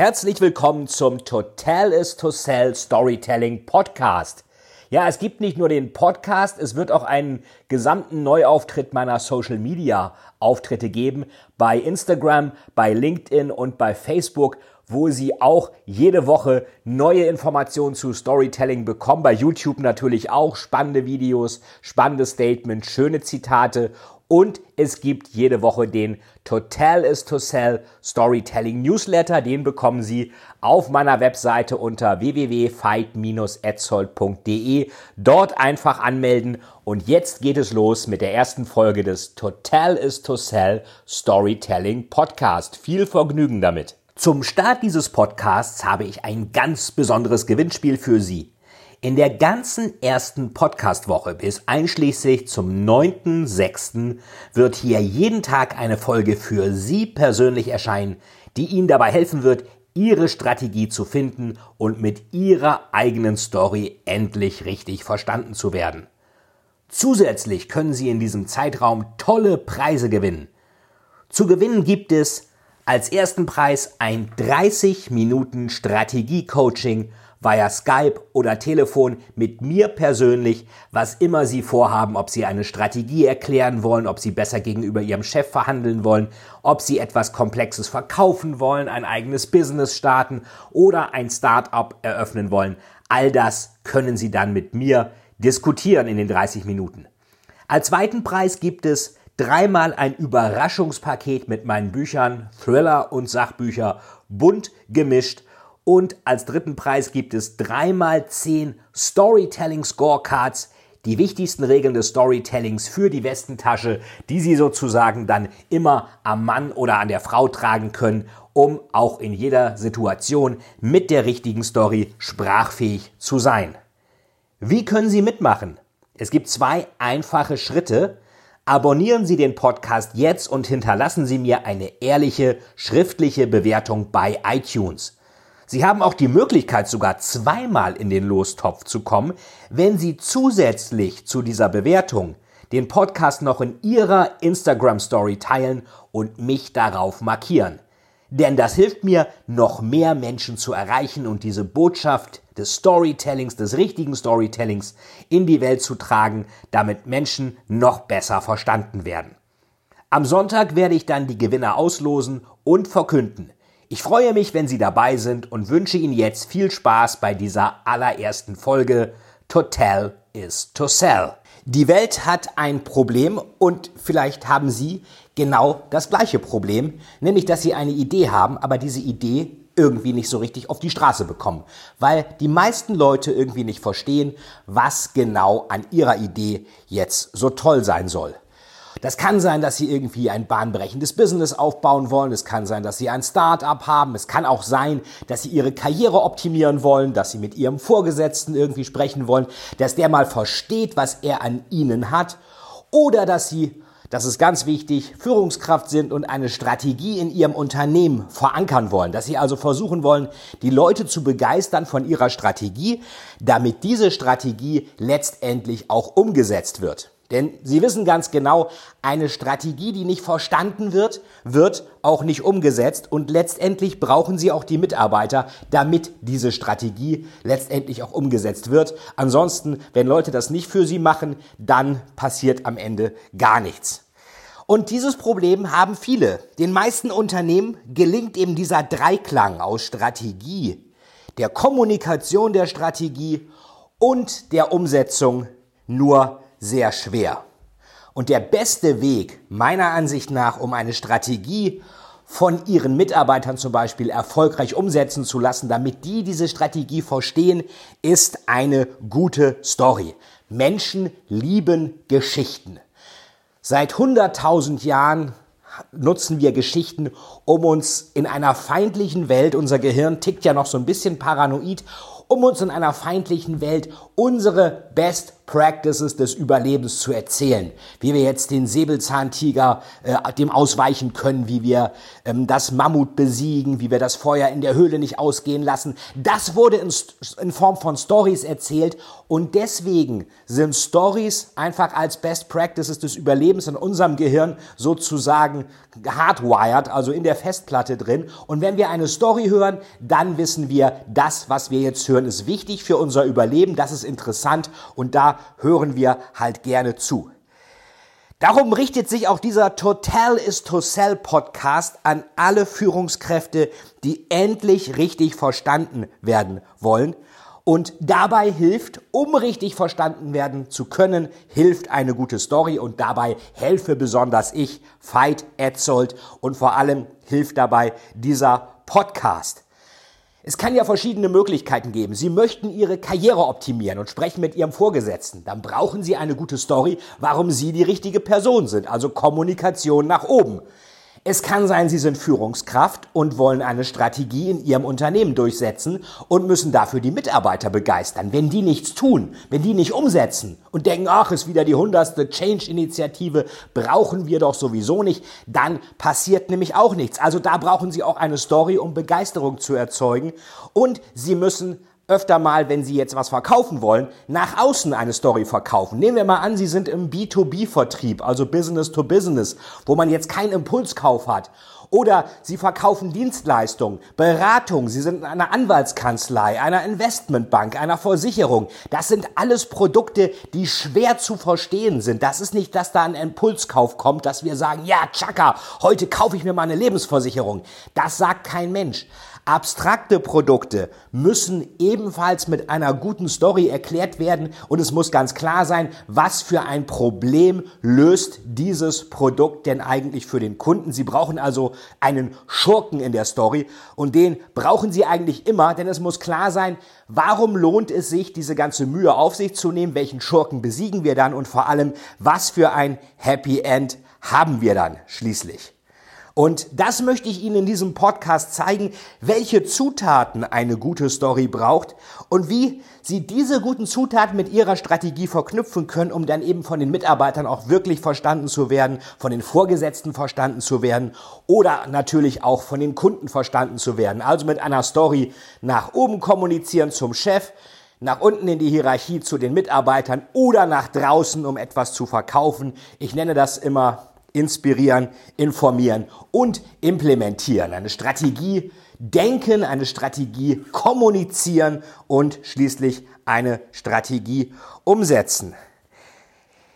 Herzlich willkommen zum Total is to Sell Storytelling Podcast. Ja, es gibt nicht nur den Podcast, es wird auch einen gesamten Neuauftritt meiner Social Media Auftritte geben bei Instagram, bei LinkedIn und bei Facebook, wo Sie auch jede Woche neue Informationen zu Storytelling bekommen. Bei YouTube natürlich auch spannende Videos, spannende Statements, schöne Zitate und es gibt jede Woche den Total is to Sell Storytelling Newsletter. Den bekommen Sie auf meiner Webseite unter www.fight-etzold.de. Dort einfach anmelden. Und jetzt geht es los mit der ersten Folge des Total is to Sell Storytelling Podcast. Viel Vergnügen damit. Zum Start dieses Podcasts habe ich ein ganz besonderes Gewinnspiel für Sie. In der ganzen ersten Podcast-Woche bis einschließlich zum 9.6. wird hier jeden Tag eine Folge für Sie persönlich erscheinen, die Ihnen dabei helfen wird, Ihre Strategie zu finden und mit Ihrer eigenen Story endlich richtig verstanden zu werden. Zusätzlich können Sie in diesem Zeitraum tolle Preise gewinnen. Zu gewinnen gibt es als ersten Preis ein 30 Minuten Strategie-Coaching via Skype oder Telefon mit mir persönlich, was immer Sie vorhaben, ob Sie eine Strategie erklären wollen, ob Sie besser gegenüber Ihrem Chef verhandeln wollen, ob Sie etwas Komplexes verkaufen wollen, ein eigenes Business starten oder ein Start-up eröffnen wollen. All das können Sie dann mit mir diskutieren in den 30 Minuten. Als zweiten Preis gibt es dreimal ein Überraschungspaket mit meinen Büchern, Thriller und Sachbücher, bunt gemischt und als dritten Preis gibt es dreimal zehn Storytelling Scorecards, die wichtigsten Regeln des Storytellings für die Westentasche, die Sie sozusagen dann immer am Mann oder an der Frau tragen können, um auch in jeder Situation mit der richtigen Story sprachfähig zu sein. Wie können Sie mitmachen? Es gibt zwei einfache Schritte. Abonnieren Sie den Podcast jetzt und hinterlassen Sie mir eine ehrliche schriftliche Bewertung bei iTunes. Sie haben auch die Möglichkeit, sogar zweimal in den Lostopf zu kommen, wenn Sie zusätzlich zu dieser Bewertung den Podcast noch in Ihrer Instagram Story teilen und mich darauf markieren. Denn das hilft mir, noch mehr Menschen zu erreichen und diese Botschaft des Storytellings, des richtigen Storytellings in die Welt zu tragen, damit Menschen noch besser verstanden werden. Am Sonntag werde ich dann die Gewinner auslosen und verkünden. Ich freue mich, wenn Sie dabei sind und wünsche Ihnen jetzt viel Spaß bei dieser allerersten Folge Total is to Sell. Die Welt hat ein Problem und vielleicht haben Sie genau das gleiche Problem, nämlich dass Sie eine Idee haben, aber diese Idee irgendwie nicht so richtig auf die Straße bekommen, weil die meisten Leute irgendwie nicht verstehen, was genau an ihrer Idee jetzt so toll sein soll. Das kann sein, dass Sie irgendwie ein bahnbrechendes Business aufbauen wollen. Es kann sein, dass Sie ein Start-up haben. Es kann auch sein, dass Sie Ihre Karriere optimieren wollen, dass Sie mit Ihrem Vorgesetzten irgendwie sprechen wollen, dass der mal versteht, was er an Ihnen hat. Oder dass Sie, das ist ganz wichtig, Führungskraft sind und eine Strategie in Ihrem Unternehmen verankern wollen. Dass Sie also versuchen wollen, die Leute zu begeistern von Ihrer Strategie, damit diese Strategie letztendlich auch umgesetzt wird. Denn Sie wissen ganz genau, eine Strategie, die nicht verstanden wird, wird auch nicht umgesetzt und letztendlich brauchen Sie auch die Mitarbeiter, damit diese Strategie letztendlich auch umgesetzt wird. Ansonsten, wenn Leute das nicht für Sie machen, dann passiert am Ende gar nichts. Und dieses Problem haben viele. Den meisten Unternehmen gelingt eben dieser Dreiklang aus Strategie, der Kommunikation der Strategie und der Umsetzung nur sehr schwer. Und der beste Weg, meiner Ansicht nach, um eine Strategie von ihren Mitarbeitern zum Beispiel erfolgreich umsetzen zu lassen, damit die diese Strategie verstehen, ist eine gute Story. Menschen lieben Geschichten. Seit 100.000 Jahren nutzen wir Geschichten, um uns in einer feindlichen Welt, unser Gehirn tickt ja noch so ein bisschen paranoid, um uns in einer feindlichen Welt unsere Best Practices des Überlebens zu erzählen. Wie wir jetzt den Säbelzahntiger äh, dem ausweichen können, wie wir ähm, das Mammut besiegen, wie wir das Feuer in der Höhle nicht ausgehen lassen. Das wurde in, in Form von Stories erzählt und deswegen sind Stories einfach als Best Practices des Überlebens in unserem Gehirn sozusagen hardwired, also in der Festplatte drin. Und wenn wir eine Story hören, dann wissen wir, das, was wir jetzt hören, ist wichtig für unser Überleben, das ist interessant und da hören wir halt gerne zu. Darum richtet sich auch dieser Total is to Sell Podcast an alle Führungskräfte, die endlich richtig verstanden werden wollen. Und dabei hilft, um richtig verstanden werden zu können, hilft eine gute Story und dabei helfe besonders ich, Veit Etzold und vor allem hilft dabei dieser Podcast. Es kann ja verschiedene Möglichkeiten geben. Sie möchten Ihre Karriere optimieren und sprechen mit Ihrem Vorgesetzten. Dann brauchen Sie eine gute Story, warum Sie die richtige Person sind, also Kommunikation nach oben. Es kann sein, Sie sind Führungskraft und wollen eine Strategie in Ihrem Unternehmen durchsetzen und müssen dafür die Mitarbeiter begeistern. Wenn die nichts tun, wenn die nicht umsetzen und denken, ach, ist wieder die hundertste Change-Initiative, brauchen wir doch sowieso nicht, dann passiert nämlich auch nichts. Also da brauchen Sie auch eine Story, um Begeisterung zu erzeugen und Sie müssen öfter mal, wenn Sie jetzt was verkaufen wollen, nach außen eine Story verkaufen. Nehmen wir mal an, Sie sind im B2B-Vertrieb, also Business to Business, wo man jetzt keinen Impulskauf hat. Oder Sie verkaufen Dienstleistungen, Beratung, Sie sind in einer Anwaltskanzlei, einer Investmentbank, einer Versicherung. Das sind alles Produkte, die schwer zu verstehen sind. Das ist nicht, dass da ein Impulskauf kommt, dass wir sagen, ja, tschakka, heute kaufe ich mir mal eine Lebensversicherung. Das sagt kein Mensch. Abstrakte Produkte müssen ebenfalls mit einer guten Story erklärt werden und es muss ganz klar sein, was für ein Problem löst dieses Produkt denn eigentlich für den Kunden. Sie brauchen also einen Schurken in der Story und den brauchen Sie eigentlich immer, denn es muss klar sein, warum lohnt es sich, diese ganze Mühe auf sich zu nehmen, welchen Schurken besiegen wir dann und vor allem, was für ein Happy End haben wir dann schließlich. Und das möchte ich Ihnen in diesem Podcast zeigen, welche Zutaten eine gute Story braucht und wie Sie diese guten Zutaten mit Ihrer Strategie verknüpfen können, um dann eben von den Mitarbeitern auch wirklich verstanden zu werden, von den Vorgesetzten verstanden zu werden oder natürlich auch von den Kunden verstanden zu werden. Also mit einer Story nach oben kommunizieren zum Chef, nach unten in die Hierarchie zu den Mitarbeitern oder nach draußen, um etwas zu verkaufen. Ich nenne das immer inspirieren, informieren und implementieren. Eine Strategie denken, eine Strategie kommunizieren und schließlich eine Strategie umsetzen.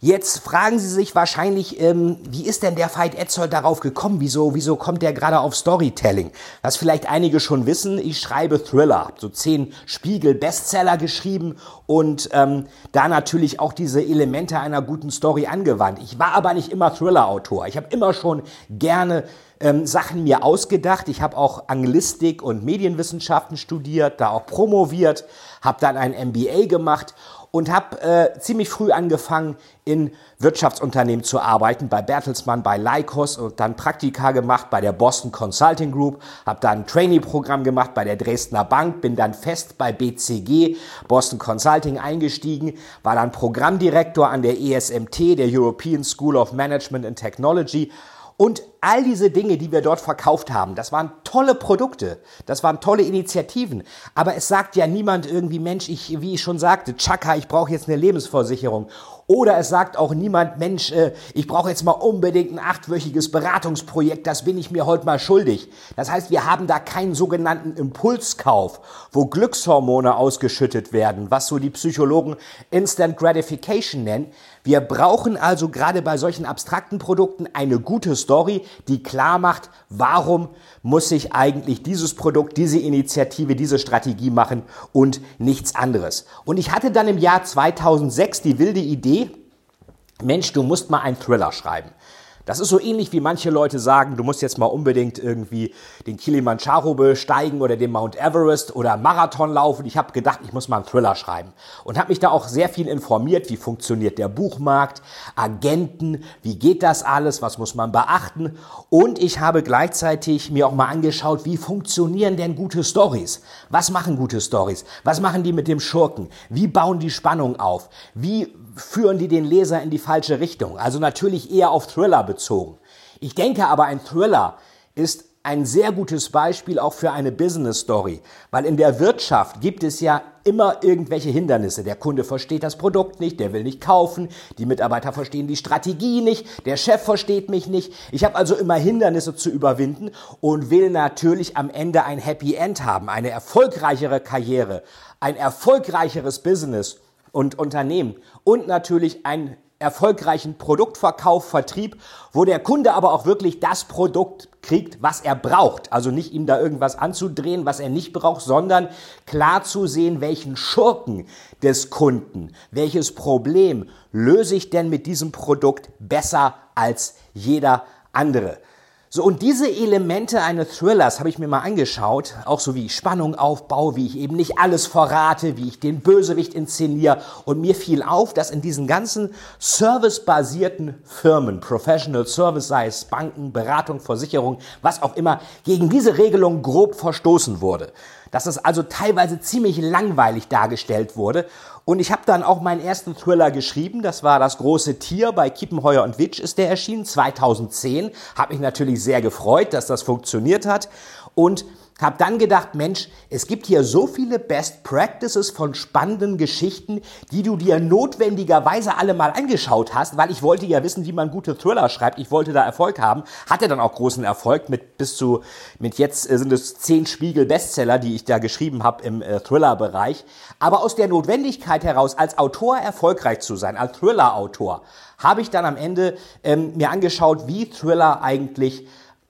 Jetzt fragen Sie sich wahrscheinlich, ähm, wie ist denn der Veit Etzold darauf gekommen? Wieso, wieso kommt der gerade auf Storytelling? Was vielleicht einige schon wissen, ich schreibe Thriller, so zehn Spiegel-Bestseller geschrieben und ähm, da natürlich auch diese Elemente einer guten Story angewandt. Ich war aber nicht immer Thriller-Autor. Ich habe immer schon gerne ähm, Sachen mir ausgedacht. Ich habe auch Anglistik und Medienwissenschaften studiert, da auch promoviert, habe dann ein MBA gemacht und habe äh, ziemlich früh angefangen, in Wirtschaftsunternehmen zu arbeiten, bei Bertelsmann, bei Lycos und dann Praktika gemacht bei der Boston Consulting Group, habe dann ein Trainee-Programm gemacht bei der Dresdner Bank, bin dann fest bei BCG, Boston Consulting eingestiegen, war dann Programmdirektor an der ESMT, der European School of Management and Technology, und all diese Dinge, die wir dort verkauft haben, das waren tolle Produkte, das waren tolle Initiativen. Aber es sagt ja niemand irgendwie, Mensch, ich, wie ich schon sagte, Chaka, ich brauche jetzt eine Lebensversicherung. Oder es sagt auch niemand, Mensch, äh, ich brauche jetzt mal unbedingt ein achtwöchiges Beratungsprojekt, das bin ich mir heute mal schuldig. Das heißt, wir haben da keinen sogenannten Impulskauf, wo Glückshormone ausgeschüttet werden, was so die Psychologen Instant Gratification nennen. Wir brauchen also gerade bei solchen abstrakten Produkten eine gute Story, die klar macht, warum muss sich eigentlich dieses Produkt, diese Initiative, diese Strategie machen und nichts anderes. Und ich hatte dann im Jahr 2006 die wilde Idee, Mensch, du musst mal einen Thriller schreiben. Das ist so ähnlich wie manche Leute sagen, du musst jetzt mal unbedingt irgendwie den Kilimanjaro besteigen oder den Mount Everest oder Marathon laufen. Ich habe gedacht, ich muss mal einen Thriller schreiben und habe mich da auch sehr viel informiert, wie funktioniert der Buchmarkt, Agenten, wie geht das alles, was muss man beachten und ich habe gleichzeitig mir auch mal angeschaut, wie funktionieren denn gute Stories? Was machen gute Stories? Was machen die mit dem Schurken? Wie bauen die Spannung auf? Wie führen die den Leser in die falsche Richtung. Also natürlich eher auf Thriller bezogen. Ich denke aber, ein Thriller ist ein sehr gutes Beispiel auch für eine Business Story, weil in der Wirtschaft gibt es ja immer irgendwelche Hindernisse. Der Kunde versteht das Produkt nicht, der will nicht kaufen, die Mitarbeiter verstehen die Strategie nicht, der Chef versteht mich nicht. Ich habe also immer Hindernisse zu überwinden und will natürlich am Ende ein Happy End haben, eine erfolgreichere Karriere, ein erfolgreicheres Business und Unternehmen und natürlich einen erfolgreichen Produktverkauf, Vertrieb, wo der Kunde aber auch wirklich das Produkt kriegt, was er braucht. Also nicht ihm da irgendwas anzudrehen, was er nicht braucht, sondern klar zu sehen, welchen Schurken des Kunden, welches Problem löse ich denn mit diesem Produkt besser als jeder andere. So, und diese Elemente eines Thrillers habe ich mir mal angeschaut, auch so wie ich Spannung aufbaue, wie ich eben nicht alles verrate, wie ich den Bösewicht inszeniere. Und mir fiel auf, dass in diesen ganzen servicebasierten Firmen, Professional Service, sei es Banken, Beratung, Versicherung, was auch immer, gegen diese Regelung grob verstoßen wurde dass es also teilweise ziemlich langweilig dargestellt wurde. Und ich habe dann auch meinen ersten Thriller geschrieben. Das war das große Tier bei Kiepenheuer und Witsch ist der erschienen 2010. Habe mich natürlich sehr gefreut, dass das funktioniert hat. Und hab dann gedacht, Mensch, es gibt hier so viele Best Practices von spannenden Geschichten, die du dir notwendigerweise alle mal angeschaut hast, weil ich wollte ja wissen, wie man gute Thriller schreibt. Ich wollte da Erfolg haben. Hatte dann auch großen Erfolg mit bis zu, mit jetzt sind es zehn Spiegel Bestseller, die ich da geschrieben habe im äh, Thriller-Bereich. Aber aus der Notwendigkeit heraus, als Autor erfolgreich zu sein, als Thriller-Autor, habe ich dann am Ende ähm, mir angeschaut, wie Thriller eigentlich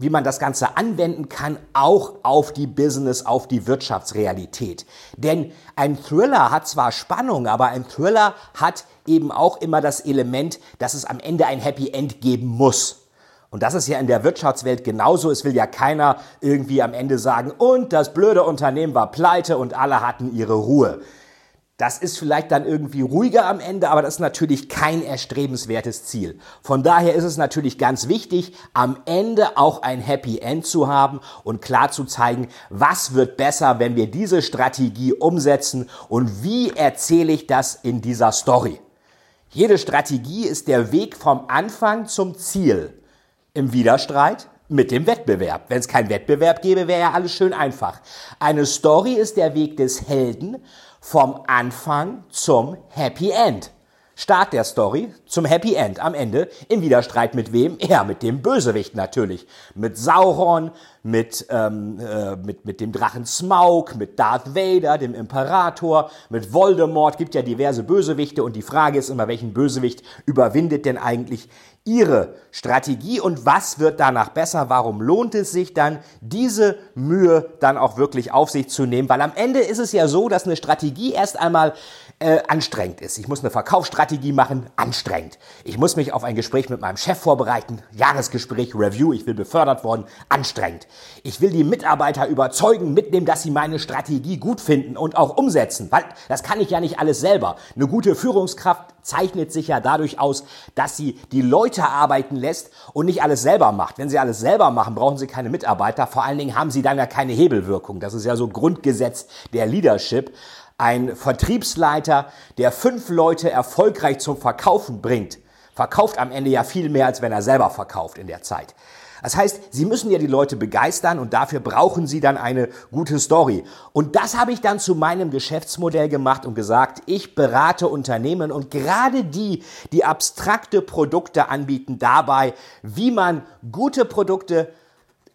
wie man das Ganze anwenden kann, auch auf die Business, auf die Wirtschaftsrealität. Denn ein Thriller hat zwar Spannung, aber ein Thriller hat eben auch immer das Element, dass es am Ende ein Happy End geben muss. Und das ist ja in der Wirtschaftswelt genauso. Es will ja keiner irgendwie am Ende sagen, und das blöde Unternehmen war pleite und alle hatten ihre Ruhe. Das ist vielleicht dann irgendwie ruhiger am Ende, aber das ist natürlich kein erstrebenswertes Ziel. Von daher ist es natürlich ganz wichtig, am Ende auch ein Happy End zu haben und klar zu zeigen, was wird besser, wenn wir diese Strategie umsetzen und wie erzähle ich das in dieser Story. Jede Strategie ist der Weg vom Anfang zum Ziel im Widerstreit mit dem Wettbewerb. Wenn es keinen Wettbewerb gäbe, wäre ja alles schön einfach. Eine Story ist der Weg des Helden vom Anfang zum Happy End. Start der Story zum Happy End am Ende im Widerstreit mit wem? Ja, mit dem Bösewicht natürlich. Mit Sauron, mit, ähm, äh, mit, mit dem Drachen Smaug, mit Darth Vader, dem Imperator, mit Voldemort. Gibt ja diverse Bösewichte und die Frage ist immer, welchen Bösewicht überwindet denn eigentlich Ihre Strategie und was wird danach besser? Warum lohnt es sich dann, diese Mühe dann auch wirklich auf sich zu nehmen? Weil am Ende ist es ja so, dass eine Strategie erst einmal äh, anstrengend ist. Ich muss eine Verkaufsstrategie machen, anstrengend. Ich muss mich auf ein Gespräch mit meinem Chef vorbereiten, Jahresgespräch, Review, ich will befördert worden, anstrengend. Ich will die Mitarbeiter überzeugen, mitnehmen, dass sie meine Strategie gut finden und auch umsetzen, weil das kann ich ja nicht alles selber. Eine gute Führungskraft zeichnet sich ja dadurch aus, dass sie die Leute arbeiten lässt und nicht alles selber macht. Wenn sie alles selber machen, brauchen sie keine Mitarbeiter. Vor allen Dingen haben sie dann ja keine Hebelwirkung. Das ist ja so Grundgesetz der Leadership ein Vertriebsleiter, der fünf Leute erfolgreich zum Verkaufen bringt, verkauft am Ende ja viel mehr, als wenn er selber verkauft in der Zeit. Das heißt, Sie müssen ja die Leute begeistern und dafür brauchen Sie dann eine gute Story. Und das habe ich dann zu meinem Geschäftsmodell gemacht und gesagt, ich berate Unternehmen und gerade die, die abstrakte Produkte anbieten, dabei, wie man gute Produkte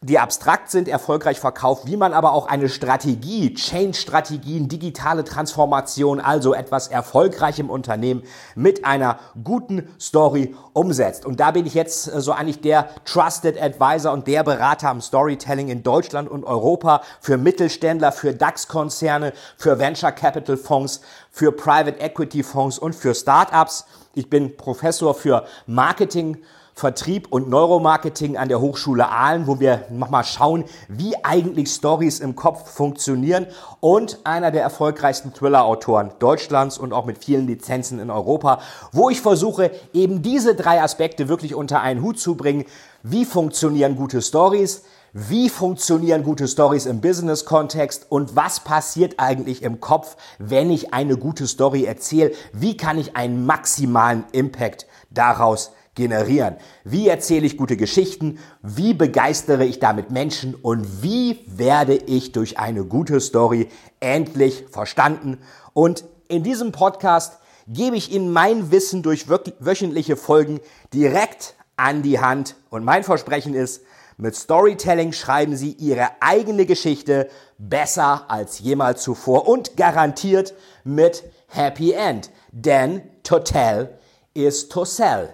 die abstrakt sind, erfolgreich verkauft, wie man aber auch eine Strategie, Change-Strategien, digitale Transformation, also etwas erfolgreich im Unternehmen mit einer guten Story umsetzt. Und da bin ich jetzt äh, so eigentlich der Trusted Advisor und der Berater am Storytelling in Deutschland und Europa für Mittelständler, für DAX-Konzerne, für Venture Capital Fonds, für Private Equity Fonds und für Startups. Ich bin Professor für Marketing Vertrieb und Neuromarketing an der Hochschule Aalen, wo wir nochmal schauen, wie eigentlich Stories im Kopf funktionieren und einer der erfolgreichsten Thriller-Autoren Deutschlands und auch mit vielen Lizenzen in Europa, wo ich versuche, eben diese drei Aspekte wirklich unter einen Hut zu bringen. Wie funktionieren gute Stories? Wie funktionieren gute Stories im Business-Kontext und was passiert eigentlich im Kopf, wenn ich eine gute Story erzähle? Wie kann ich einen maximalen Impact daraus generieren? Wie erzähle ich gute Geschichten? Wie begeistere ich damit Menschen? Und wie werde ich durch eine gute Story endlich verstanden? Und in diesem Podcast gebe ich Ihnen mein Wissen durch wöchentliche Folgen direkt an die Hand. Und mein Versprechen ist, mit Storytelling schreiben Sie Ihre eigene Geschichte besser als jemals zuvor und garantiert mit Happy End. Denn to tell is to sell.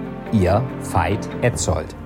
Ihr Veit Etzold.